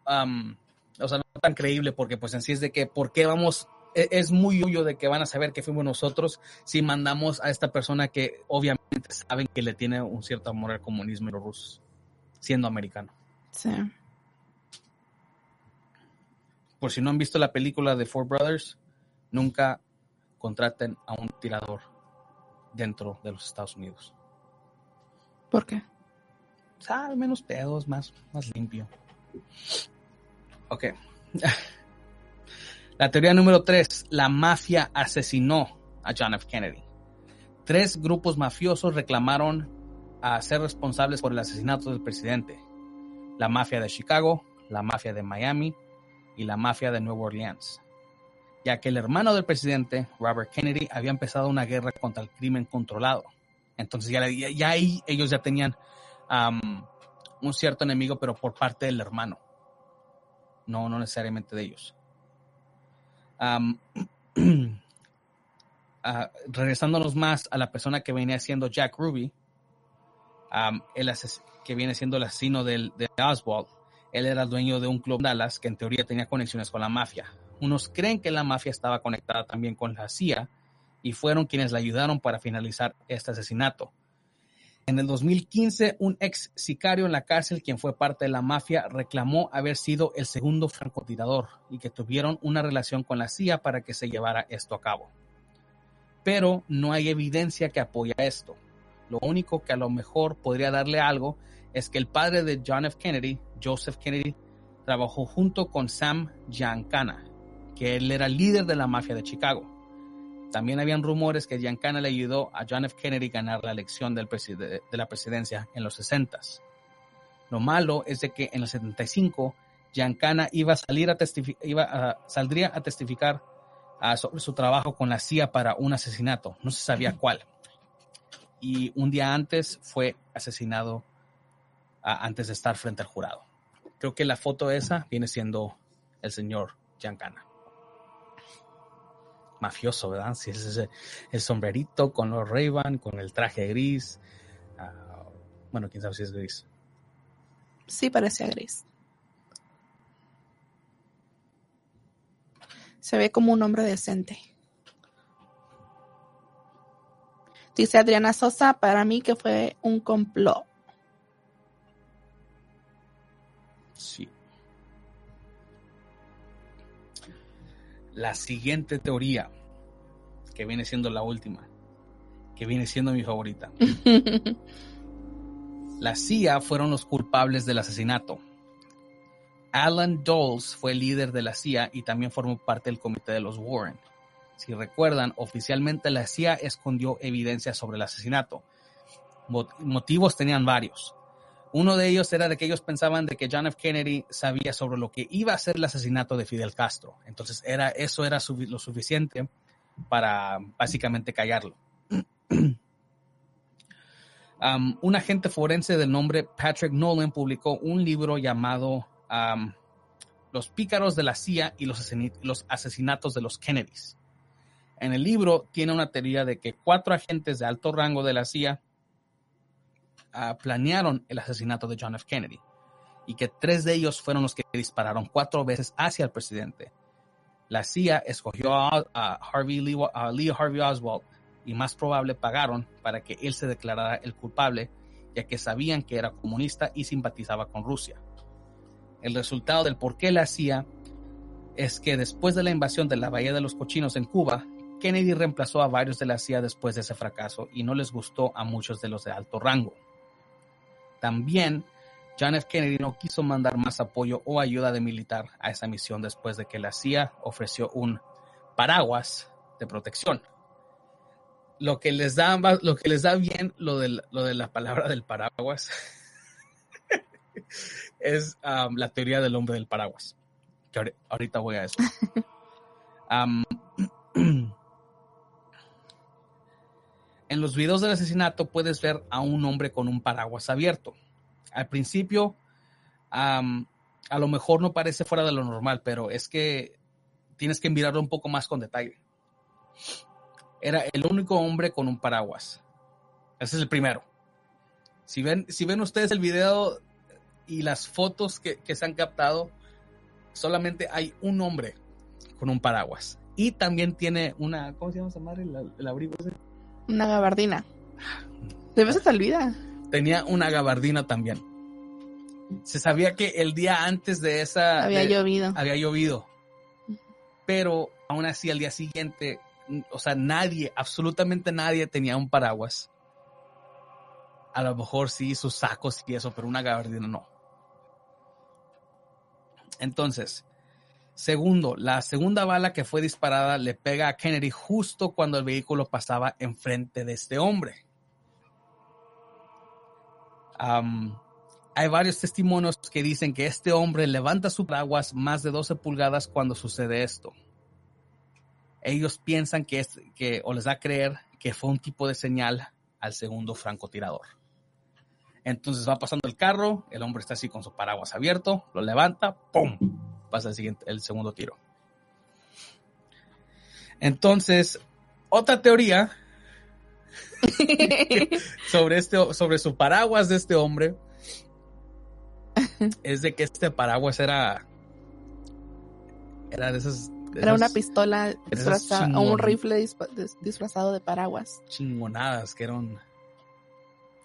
um, o sea, no tan creíble, porque pues en sí es de que, ¿por qué vamos? E, es muy obvio de que van a saber que fuimos nosotros si mandamos a esta persona que obviamente saben que le tiene un cierto amor al comunismo y los rusos, siendo americano. Sí. Por si no han visto la película de Four Brothers, nunca contraten a un tirador dentro de los Estados Unidos. ¿Por qué? Sabe menos pedos, más, más limpio. Ok. La teoría número tres, la mafia asesinó a John F. Kennedy. Tres grupos mafiosos reclamaron a ser responsables por el asesinato del presidente. La mafia de Chicago, la mafia de Miami y la mafia de Nueva Orleans. Ya que el hermano del presidente, Robert Kennedy, había empezado una guerra contra el crimen controlado. Entonces ya, ya, ahí ellos ya tenían un cierto enemigo, pero por parte del hermano. No, no necesariamente de ellos. Ah, regresándonos más a la persona que venía siendo Jack Ruby, el que viene siendo el asesino de Oswald, él era dueño de un club Dallas que en teoría tenía conexiones con la mafia. Unos creen que la mafia estaba conectada también con la CIA y fueron quienes la ayudaron para finalizar este asesinato. En el 2015, un ex sicario en la cárcel, quien fue parte de la mafia, reclamó haber sido el segundo francotirador y que tuvieron una relación con la CIA para que se llevara esto a cabo. Pero no hay evidencia que apoya esto. Lo único que a lo mejor podría darle algo es que el padre de John F. Kennedy, Joseph Kennedy, trabajó junto con Sam Giancana, que él era líder de la mafia de Chicago. También habían rumores que Giancana le ayudó a John F. Kennedy a ganar la elección del de la presidencia en los 60. Lo malo es de que en el 75 Giancana iba a salir a iba a, saldría a testificar ah, sobre su trabajo con la CIA para un asesinato. No se sabía cuál. Y un día antes fue asesinado antes de estar frente al jurado. Creo que la foto esa viene siendo el señor Giancana mafioso, ¿verdad? Si es ese, el sombrerito con los ray con el traje gris. Ah, bueno, quién sabe si es gris. Sí, parecía gris. Se ve como un hombre decente. Dice Adriana Sosa, para mí que fue un complot. Sí. La siguiente teoría, que viene siendo la última, que viene siendo mi favorita. la CIA fueron los culpables del asesinato. Alan Dulles fue líder de la CIA y también formó parte del comité de los Warren. Si recuerdan, oficialmente la CIA escondió evidencia sobre el asesinato. Motivos tenían varios. Uno de ellos era de que ellos pensaban de que John F. Kennedy sabía sobre lo que iba a ser el asesinato de Fidel Castro. Entonces era, eso era lo suficiente para básicamente callarlo. Um, un agente forense del nombre Patrick Nolan publicó un libro llamado um, Los pícaros de la CIA y los, los asesinatos de los Kennedys. En el libro tiene una teoría de que cuatro agentes de alto rango de la CIA planearon el asesinato de John F. Kennedy y que tres de ellos fueron los que dispararon cuatro veces hacia el presidente. La CIA escogió a, Harvey Lee, Harvey Oswald y más probable pagaron para que él se declarara el culpable, ya que sabían que era comunista y simpatizaba con Rusia. El resultado del por qué la CIA es que después de la invasión de la Bahía de los Cochinos en Cuba, Kennedy reemplazó a varios de la CIA después de ese fracaso y no les gustó a muchos de los de alto rango. También John F. Kennedy no quiso mandar más apoyo o ayuda de militar a esa misión después de que la CIA ofreció un paraguas de protección. Lo que les da, lo que les da bien lo de, lo de la palabra del paraguas es um, la teoría del hombre del paraguas. Que ahorita voy a eso. Um, En los videos del asesinato puedes ver a un hombre con un paraguas abierto. Al principio, a lo mejor no parece fuera de lo normal, pero es que tienes que mirarlo un poco más con detalle. Era el único hombre con un paraguas. Ese es el primero. Si ven, si ven ustedes el video y las fotos que, que se han captado, solamente hay un hombre con un paraguas. Y también tiene una, ¿cómo se llama esa madre? El, el abrigo ese. Una gabardina. De veces te olvida. Tenía una gabardina también. Se sabía que el día antes de esa... Había de- llovido. había llovido. Pero aún así al día siguiente, o sea, nadie, absolutamente nadie tenía un paraguas. A lo mejor sí sus sacos y eso, pero una gabardina no. Entonces, segundo, la segunda bala que fue disparada le pega a Kennedy justo cuando el vehículo pasaba enfrente de este hombre. Hay varios testimonios que dicen que este hombre levanta su paraguas más de 12 pulgadas cuando sucede esto. Ellos piensan que es que o les da a creer que fue un tipo de señal al segundo francotirador. Entonces va pasando el carro, el hombre está así con su paraguas abierto, lo levanta, ¡pum! Pasa el siguiente, el segundo tiro. Entonces, otra teoría sobre este sobre su paraguas de este hombre es de que este paraguas era era de esas de Era una pistola disfrazada, o un rifle disfrazado de paraguas. chingonadas que eran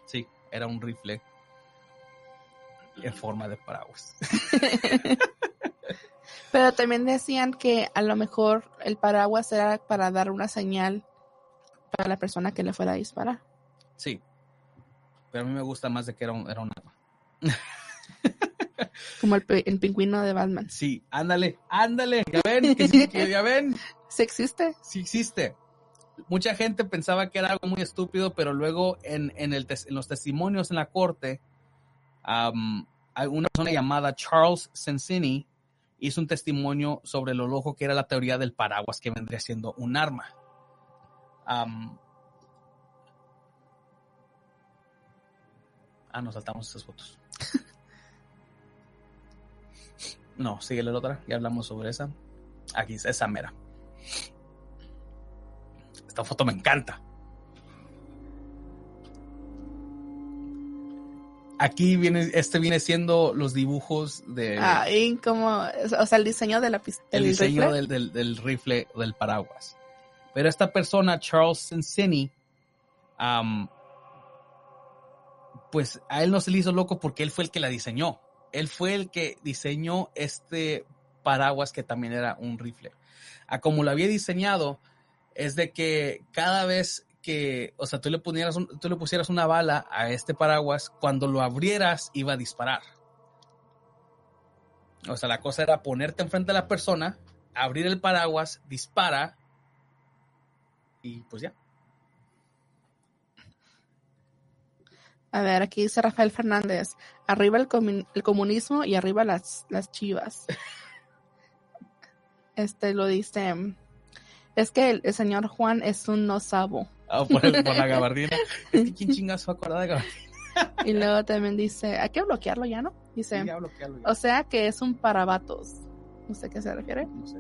sí era un rifle en forma de paraguas Pero también decían que a lo mejor el paraguas era para dar una señal para la persona que le fuera a disparar. sí pero a mí me gusta más de que era un, era un arma Como el, el pingüino de Batman. sí ándale ándale ya ven que sí, que ya ven ¿Sí existe? sí existe. Mucha gente pensaba que era algo muy estúpido, pero luego en, en, el en los testimonios en la corte, hay una persona llamada Charles Sensini hizo un testimonio sobre lo loco que era la teoría del paraguas que vendría siendo un arma. Ah, nos saltamos esas fotos. no, sigue la otra, ya hablamos sobre esa. Aquí, esa mera. Esta foto me encanta. Aquí viene, este viene siendo los dibujos de Ahí como, o sea, el diseño de la pistola. el diseño del, del, del rifle del paraguas. Pero esta persona, Charles Sensini, am, pues a él no se le hizo loco porque él fue el que la diseñó. Él fue el que diseñó este paraguas que también era un rifle. A como lo había diseñado, es de que cada vez que, o sea, tú le, pusieras un- tú le pusieras una bala a este paraguas, cuando lo abrieras iba a disparar. O sea, la cosa era ponerte enfrente de la persona, abrir el paraguas, dispara y pues ya. A ver, aquí dice Rafael Fernández. Arriba el, el comunismo y arriba las, las chivas. Este lo dice. Es que el, el señor Juan es un no sabo. Ah, por, el- por la gabardina. Es que quién chingas va a acordar de gabardina. Y luego también dice, hay que bloquearlo ya, ¿no? Dice, Sí, ya bloquealo, ya. o sea que es un parabatos. No sé a qué se refiere. No sé.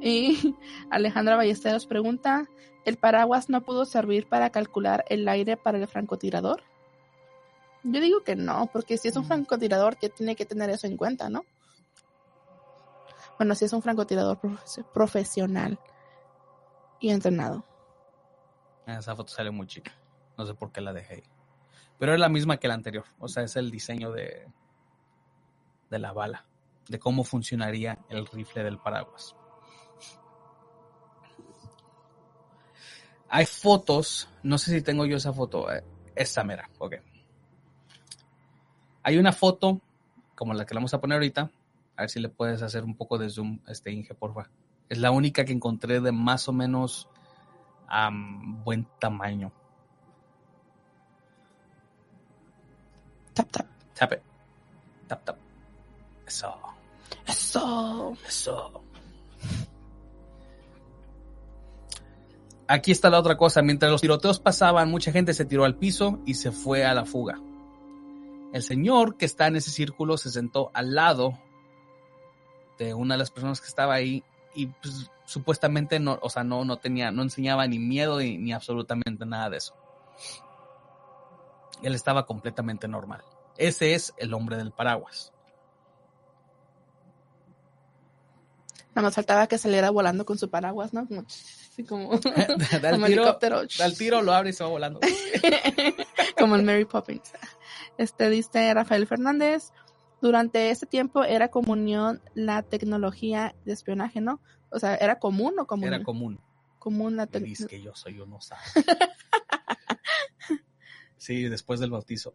Y Alejandra Ballesteros pregunta, ¿el paraguas no pudo servir para calcular el aire para el francotirador? Yo digo que no, porque si es un Mm. francotirador, que tiene que tener eso en cuenta, ¿no? Bueno, si es un francotirador profe- profesional y entrenado. Esa foto sale muy chica. No sé por qué la dejé ahí. Pero es la misma que la anterior. O sea, es el diseño de, de la bala. De cómo funcionaría el rifle del paraguas. Hay fotos. No sé si tengo yo esa foto. eh, esa mera. Ok. Hay una foto, como la que la vamos a poner ahorita. A ver si le puedes hacer un poco de zoom, este Inge, porfa. Es la única que encontré de más o menos am, buen tamaño. Tap, tap. Tap it. Tap, tap. Eso. Eso. Eso. Aquí está la otra cosa. Mientras los tiroteos pasaban, mucha gente se tiró al piso y se fue a la fuga. El señor que está en ese círculo se sentó al lado de una de las personas que estaba ahí y pues, supuestamente no, o sea, no, no tenía, no enseñaba ni miedo ni, ni absolutamente nada de eso. Él estaba completamente normal. Ese es el hombre del paraguas. Nada más faltaba que saliera volando con su paraguas, ¿no? Como, así como, da, el como tiro, helicóptero. da el tiro, lo abre y se va volando. como el Mary Poppins. Este dice Rafael Fernández. Durante ese tiempo era comunión la tecnología de espionaje, ¿no? O sea, ¿era común o común? Era común. común la tecnología. dice que yo soy uno sabe. Sí, después del bautizo.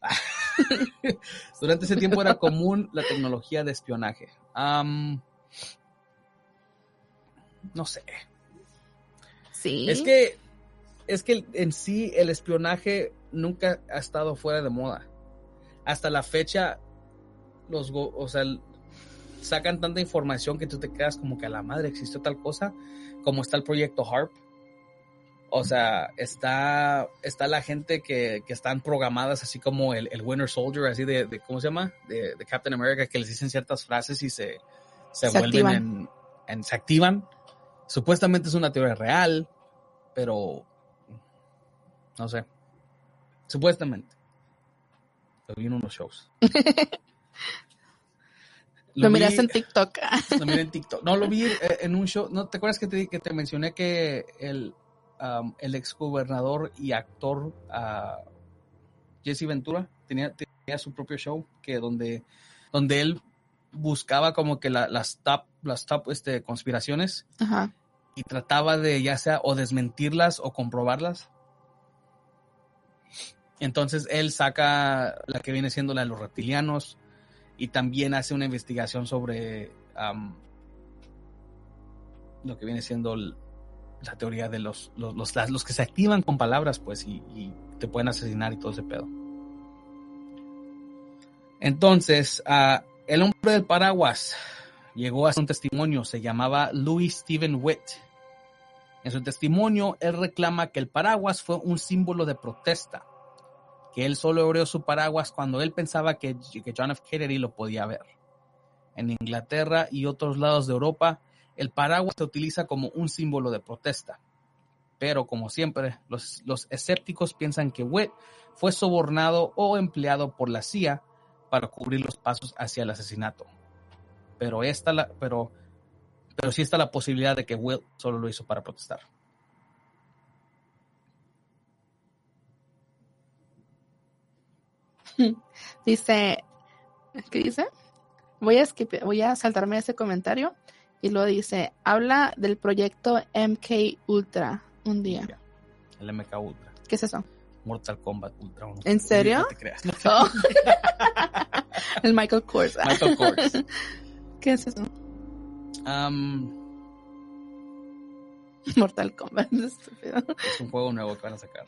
Durante ese tiempo era común la tecnología de espionaje. No sé. Sí. Es que es que en sí el espionaje nunca ha estado fuera de moda. Hasta la fecha los o sea, sacan tanta información que tú te quedas como que a la madre existió tal cosa, como está el proyecto HARP. O sea, está, está la gente que, que están programadas, así como el, el Winter Soldier, así de, de- ¿cómo se llama? De, de Captain America, que les dicen ciertas frases y se, se, Se vuelven activan. en, en- se activan. Supuestamente es una teoría real, pero no sé. Supuestamente. Lo vi en unos shows. Lo miras en TikTok. lo miré en TikTok. No, lo vi eh, en un show. ¿No te acuerdas que te, que te mencioné que el, um, el ex gobernador y actor ah, Jesse Ventura tenía, tenía su propio show que donde, donde él buscaba como que la- las top, las top este, conspiraciones Ajá. y trataba de ya sea o desmentirlas o comprobarlas. Entonces él saca la que viene siendo la de los reptilianos y también hace una investigación sobre lo que viene siendo la teoría de los, los, los, que se activan con palabras, pues, y, te pueden asesinar y todo ese pedo. Entonces, el hombre del paraguas llegó a un testimonio, se llamaba Louis Stephen Witt. En su testimonio, él reclama que el paraguas fue un símbolo de protesta, que él solo abrió su paraguas cuando él pensaba que, que John F. Kennedy lo podía ver. En Inglaterra y otros lados de Europa, el paraguas se utiliza como un símbolo de protesta. Pero, como siempre, los, los escépticos piensan que Witt fue sobornado o empleado por la CIA para cubrir los pasos hacia el asesinato. Pero, esta la, pero, pero sí está la posibilidad de que Will solo lo hizo para protestar. Dice, ¿qué dice? Voy a skip- voy a saltarme ese comentario y luego dice, habla del proyecto MK Ultra un día. El MK Ultra. ¿Qué es eso? Mortal Kombat Ultra. ¿En serio? No te creas. no te- Oh. El Michael Kors. Michael Kors. ¿Qué es eso? Mortal Kombat. estúpido. es un juego nuevo que van a sacar.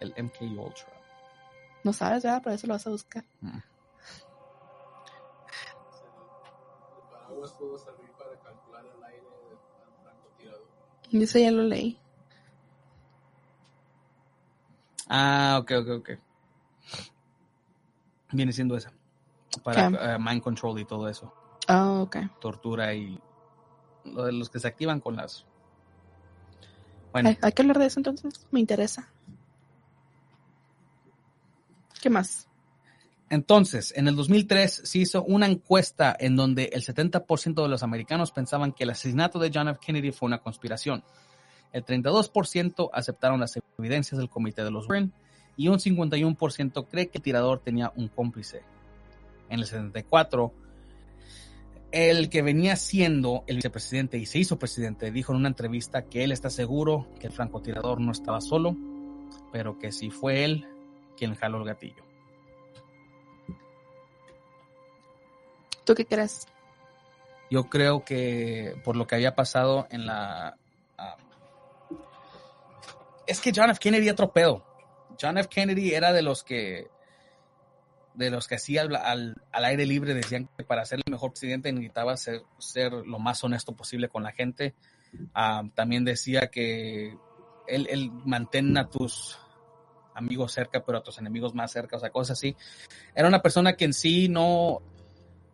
El MK Ultra. No sabes, ¿verdad? Por eso lo vas a buscar. Mm. Francotirador. Dice, ya lo leí. Ah, ok, ok, ok. Viene siendo esa. Para eh, mind control y todo eso. Oh, ok. Tortura y lo de los que se activan con las. Bueno, Hay, hay que hablar de eso entonces. Me interesa. ¿Qué más? entonces, en el 2003 se hizo una encuesta en donde el 70% de los americanos pensaban que el asesinato de John F. Kennedy fue una conspiración. El 32% aceptaron las evidencias del comité de los Warren y un 51% cree que el tirador tenía un cómplice. En el 74, el que venía siendo el vicepresidente y se hizo presidente dijo en una entrevista que él está seguro que el francotirador no estaba solo, pero que sí fue él quien jaló el gatillo. ¿Tú qué crees? Yo creo que por lo que había pasado en la... ah, es que John F. Kennedy otro pedo. John F. Kennedy era de los que de los que hacía al, al- al aire libre decían que para ser el mejor presidente necesitaba ser, ser lo más honesto posible con la gente. Ah, también decía que él, él mantén a tus amigos cerca, pero a tus enemigos más cerca, o sea, cosas así. Era una persona que en sí no,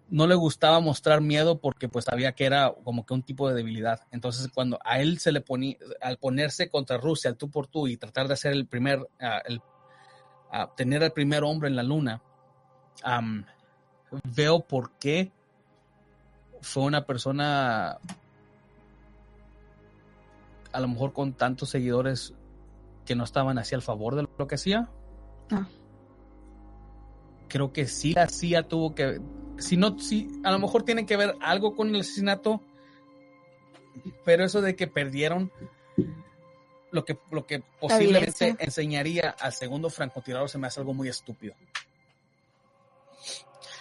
no le gustaba mostrar miedo porque pues sabía que era como que un tipo de debilidad. Entonces cuando a él se le ponía, al ponerse contra Rusia, al tú por tú y tratar de ser el primer, ah, el, ah, tener el primer hombre en la luna, am, veo por qué fue una persona a lo mejor con tantos seguidores que no estaban así al favor de lo que hacía. Ah. Creo que sí la CIA tuvo que, si no, sí, a lo mejor tiene que ver algo con el asesinato, pero eso de que perdieron lo que, lo que posiblemente enseñaría al segundo francotirador se me hace algo muy estúpido.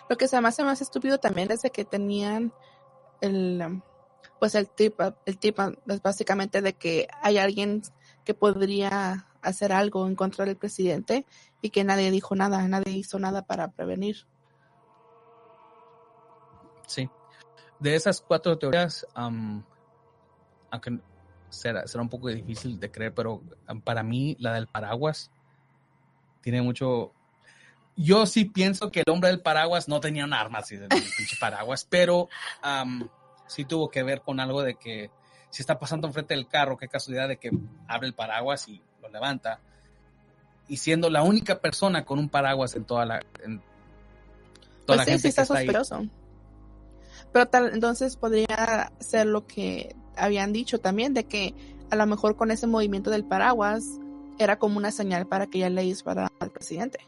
Lo que se me hace más estúpido también es de que tenían el, pues el tip, el tip es básicamente de que hay alguien que podría hacer algo en contra del presidente y que nadie dijo nada, nadie hizo nada para prevenir. Sí. De esas cuatro teorías, am, aunque será, será un poco difícil de creer, pero para mí la del paraguas tiene mucho... Yo sí pienso que el hombre del paraguas no tenía un arma así del pinche paraguas, pero am, sí tuvo que ver con algo de que si está pasando enfrente del carro, qué casualidad de que abre el paraguas y lo levanta. Y siendo la única persona con un paraguas en toda la... En Pues toda la sí, gente sí que está está ahí. sospechoso. Pero tal, entonces podría ser lo que habían dicho también, de que a lo mejor con ese movimiento del paraguas era como una señal para que ya le disparara al presidente.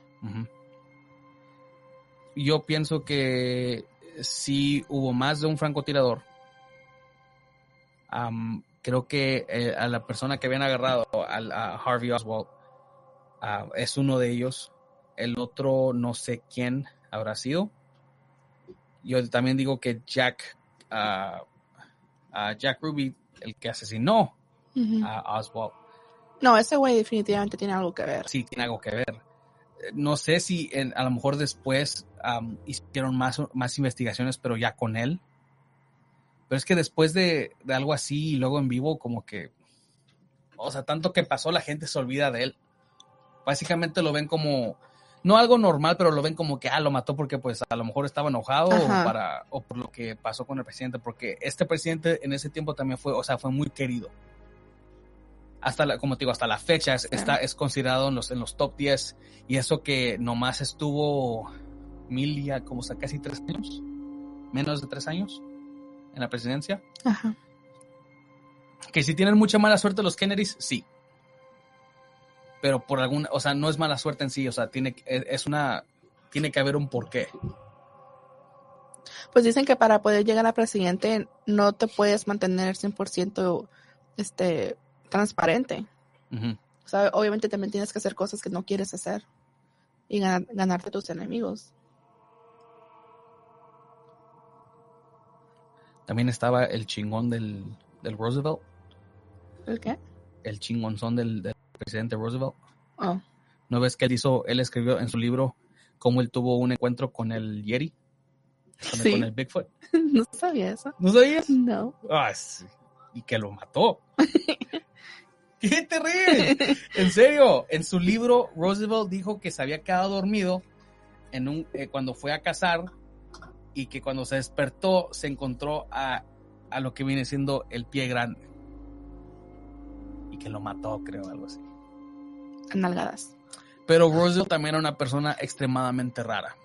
Yo pienso que sí hubo más de un francotirador. Am, creo que eh, a la persona que habían agarrado, al- a Harvey Oswald, ah, es uno de ellos. El otro no sé quién habrá sido. Yo también digo que Jack, a Jack Ruby, el que asesinó a Oswald, No, ese güey definitivamente tiene algo que ver. sí tiene algo que ver. Eh, No sé si en- a lo mejor después hicieron más, más investigaciones, pero ya con él. Pero es que después de, de algo así y luego en vivo, como que, o sea, tanto que pasó, la gente se olvida de él. Básicamente lo ven como, no algo normal, pero lo ven como que, ah, lo mató porque pues a lo mejor estaba enojado o, para, o por lo que pasó con el presidente, porque este presidente en ese tiempo también fue, o sea, fue muy querido. Hasta la, como te digo, hasta la fecha es, está, es considerado en los, en los top 10 y eso que nomás estuvo mil ya como sea, casi tres años, menos de tres años en la presidencia. Ajá. Que si tienen mucha mala suerte los Kennedys, sí. Pero por alguna, o sea, no es mala suerte en sí, o sea, tiene, es es una, tiene que haber un porqué. Pues dicen que para poder llegar a presidente no te puedes mantener 100% este, transparente. Ujú. O sea, obviamente también tienes que hacer cosas que no quieres hacer y ganar- ganarte tus enemigos. También estaba el chingón del, del Roosevelt, ¿El qué? el chingonzón del, del presidente Roosevelt. Oh, ¿No ves que él hizo, él escribió en su libro cómo él tuvo un encuentro con el Yeti? Con, el- Sí. con el Bigfoot. no sabía eso. ¿No sabías? No. Ah, sí. Y que lo mató. ¿Qué te ríes? En serio, en su libro, Roosevelt dijo que se había quedado dormido en un, eh, cuando fue a cazar y que cuando se despertó se encontró a, a lo que viene siendo el pie grande. Y que lo mató, creo, algo así. Nalgadas. Pero Roosevelt también era una persona extremadamente rara.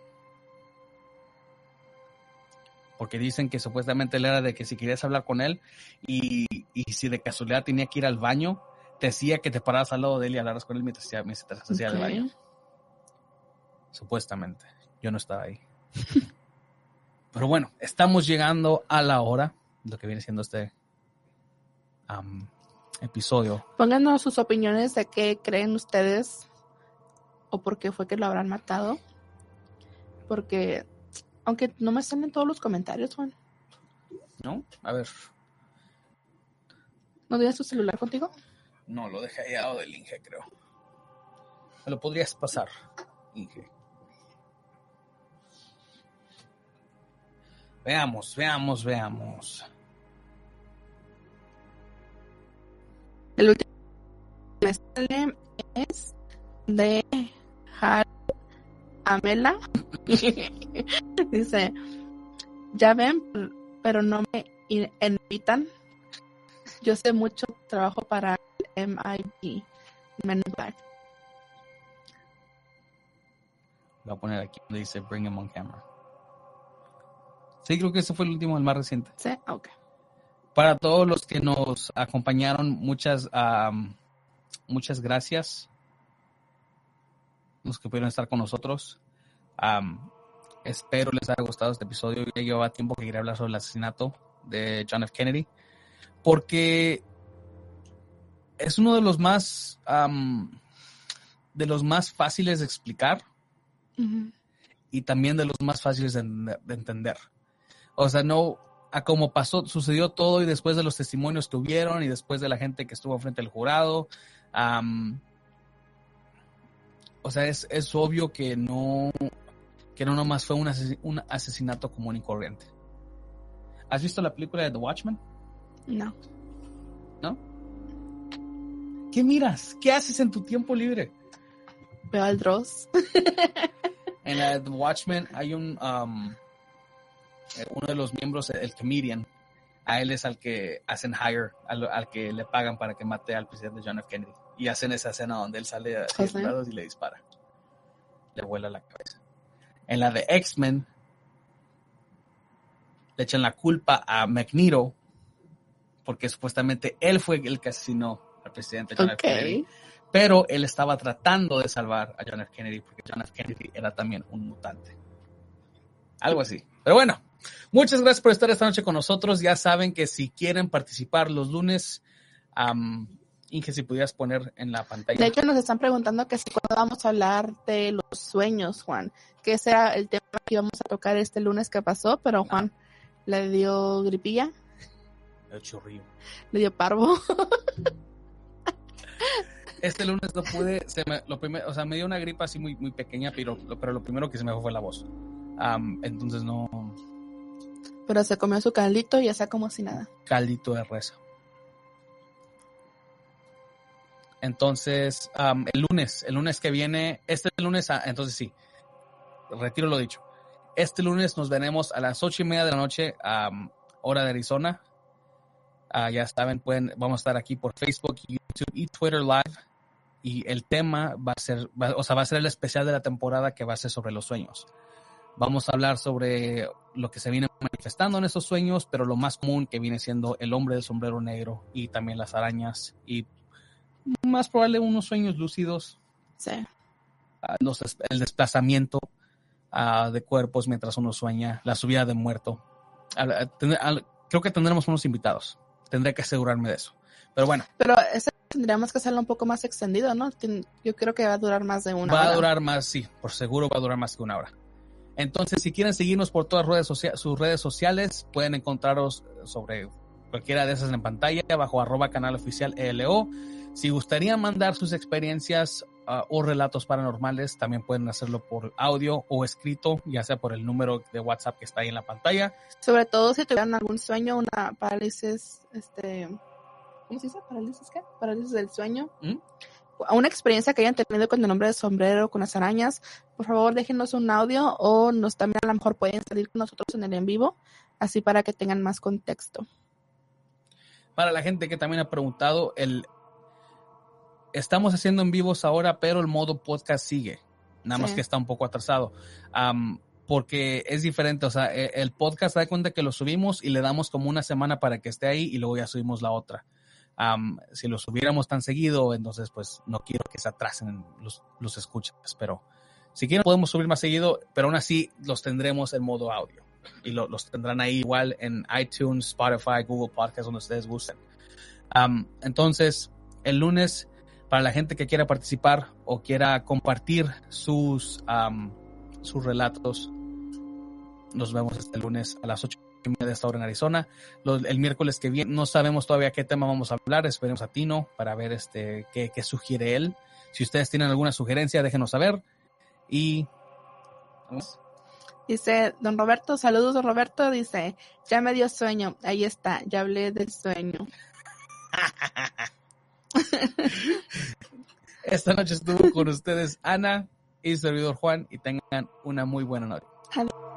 Porque dicen que supuestamente él era de que si querías hablar con él y, y si de casualidad tenía que ir al baño, te decía que te pararas al lado de él y hablaras con él mientras, hacía- mientras hacía el Ok. baño. Supuestamente. Yo no estaba ahí. Pero bueno, estamos llegando a la hora, lo que viene siendo este episodio. Pónganos sus opiniones de qué creen ustedes o por qué fue que lo habrán matado. Porque, aunque no me salen todos los comentarios, Juan. ¿No? A ver. ¿No tienes tu celular contigo? No, lo dejé ahí al lado del Inge, creo. Me lo podrías pasar, Inge. Veamos, veamos, veamos. El último que me sale es de Har Amela. Dice, ya ven, pero no me in- invitan. Yo sé mucho trabajo para el MIB, Men Black. Lo voy a poner aquí dice Bring him on camera. Sí, creo que ese fue el último, el más reciente. ¿Sí? Ok. Para todos los que nos acompañaron, muchas, am, muchas gracias. Los que pudieron estar con nosotros. Am, espero les haya gustado este episodio. Ya llevaba tiempo que quería hablar sobre el asesinato de John F. Kennedy. Porque es uno de los más am, de los más fáciles de explicar y también de los más fáciles de, de entender. O sea, no a como pasó, sucedió todo y después de los testimonios que hubieron y después de la gente que estuvo frente al jurado, am, o sea, es, es obvio que no, que no nomás fue un, ases- un asesinato común y corriente. ¿Has visto la película de The Watchmen? No. ¿No? ¿Qué miras? ¿Qué haces en tu tiempo libre? Veo al Dross. En la de The Watchmen hay un um, uno de los miembros, el comedian, a él es al que hacen hire, al, al que le pagan para que mate al presidente John F. Kennedy. Y hacen esa escena donde él sale a ¿Ah, sí? lados y le dispara. Le vuela la cabeza. En la de X-Men, le echan la culpa a Magneto porque supuestamente él fue el que asesinó al presidente John. F. Kennedy pero él estaba tratando de salvar a John F. Kennedy porque John F. Kennedy era también un mutante. Algo así. Pero bueno, muchas gracias por estar esta noche con nosotros. Ya saben que si quieren participar los lunes, um, Inge, si pudieras poner en la pantalla. De hecho, nos están preguntando que si cuando vamos a hablar de los sueños, Juan, que ese era el tema que íbamos a tocar este lunes que pasó, pero Juan le dio gripilla, El chorrillo. le dio parvo. Este lunes no pude, se me, lo primero, o sea, me dio una gripa así muy, muy pequeña, pero, lo- pero lo primero que se me fue fue la voz. Um, entonces no, Pero se comió su caldito y ya está como si nada. caldito de reza. Entonces, el lunes, el lunes que viene, este lunes, ah, entonces sí, retiro lo dicho. Este lunes nos veremos a las ocho y media de la noche, am, hora de Arizona. Ah, ya saben, pueden, vamos a estar aquí por Facebook, YouTube y Twitter Live. Y el tema va a ser, va- o sea, va a ser el especial de la temporada que va a ser sobre los sueños. Vamos a hablar sobre lo que se viene manifestando en esos sueños, pero lo más común que viene siendo el hombre del sombrero negro y también las arañas y más probable unos sueños lúcidos, Sí. ah, los el desplazamiento ah, de cuerpos mientras uno sueña, la subida de muerto. Al- al- ten- al- creo que tendremos unos invitados. Tendré que asegurarme de eso. Pero bueno, Pero ese tendríamos que hacerlo un poco más extendido, ¿no? Yo creo que va a durar más de una va hora. a durar más, sí, por seguro va a durar más que una hora. Entonces, si quieren seguirnos por todas redes sus redes sociales, pueden encontraros sobre cualquiera de esas en pantalla, bajo arroba canal oficial ELO. Si gustaría mandar sus experiencias ah, o relatos paranormales, también pueden hacerlo por audio o escrito, ya sea por el número de WhatsApp que está ahí en la pantalla. Sobre todo si tuvieran algún sueño, una parálisis, este, ¿cómo se dice? ¿Parálisis qué? Parálisis del sueño. ¿Mm? Una experiencia que hayan tenido con el nombre de sombrero, con las arañas, por favor déjenos un audio o nos también a lo mejor pueden salir con nosotros en el en vivo, así para que tengan más contexto. Para la gente que también ha preguntado, el estamos haciendo en vivos ahora, pero el modo podcast sigue. Nada más que está un poco atrasado. Porque es diferente, o sea, e- el podcast da cuenta que lo subimos y le damos como una semana para que esté ahí y luego ya subimos la otra. Am, si lo subiéramos tan seguido, entonces pues no quiero que se atrasen los, los escuchas, pero si quieren podemos subir más seguido, pero aún así los tendremos en modo audio y lo- los tendrán ahí igual en iTunes, Spotify, Google Podcast, donde ustedes gusten. Am, entonces, el lunes, para la gente que quiera participar o quiera compartir sus, am, sus relatos, nos vemos este lunes a las 8 y media de esta hora en Arizona. Los- el miércoles que viene, no sabemos todavía qué tema vamos a hablar, esperemos a Tino para ver este, qué, qué sugiere él. Si ustedes tienen alguna sugerencia, déjenos saber. Y... ¿vamos? Dice don Roberto, saludos don Roberto, dice, ya me dio sueño, ahí está, ya hablé del sueño. Esta noche estuvo con ustedes Ana y servidor Juan y tengan una muy buena noche. Adiós.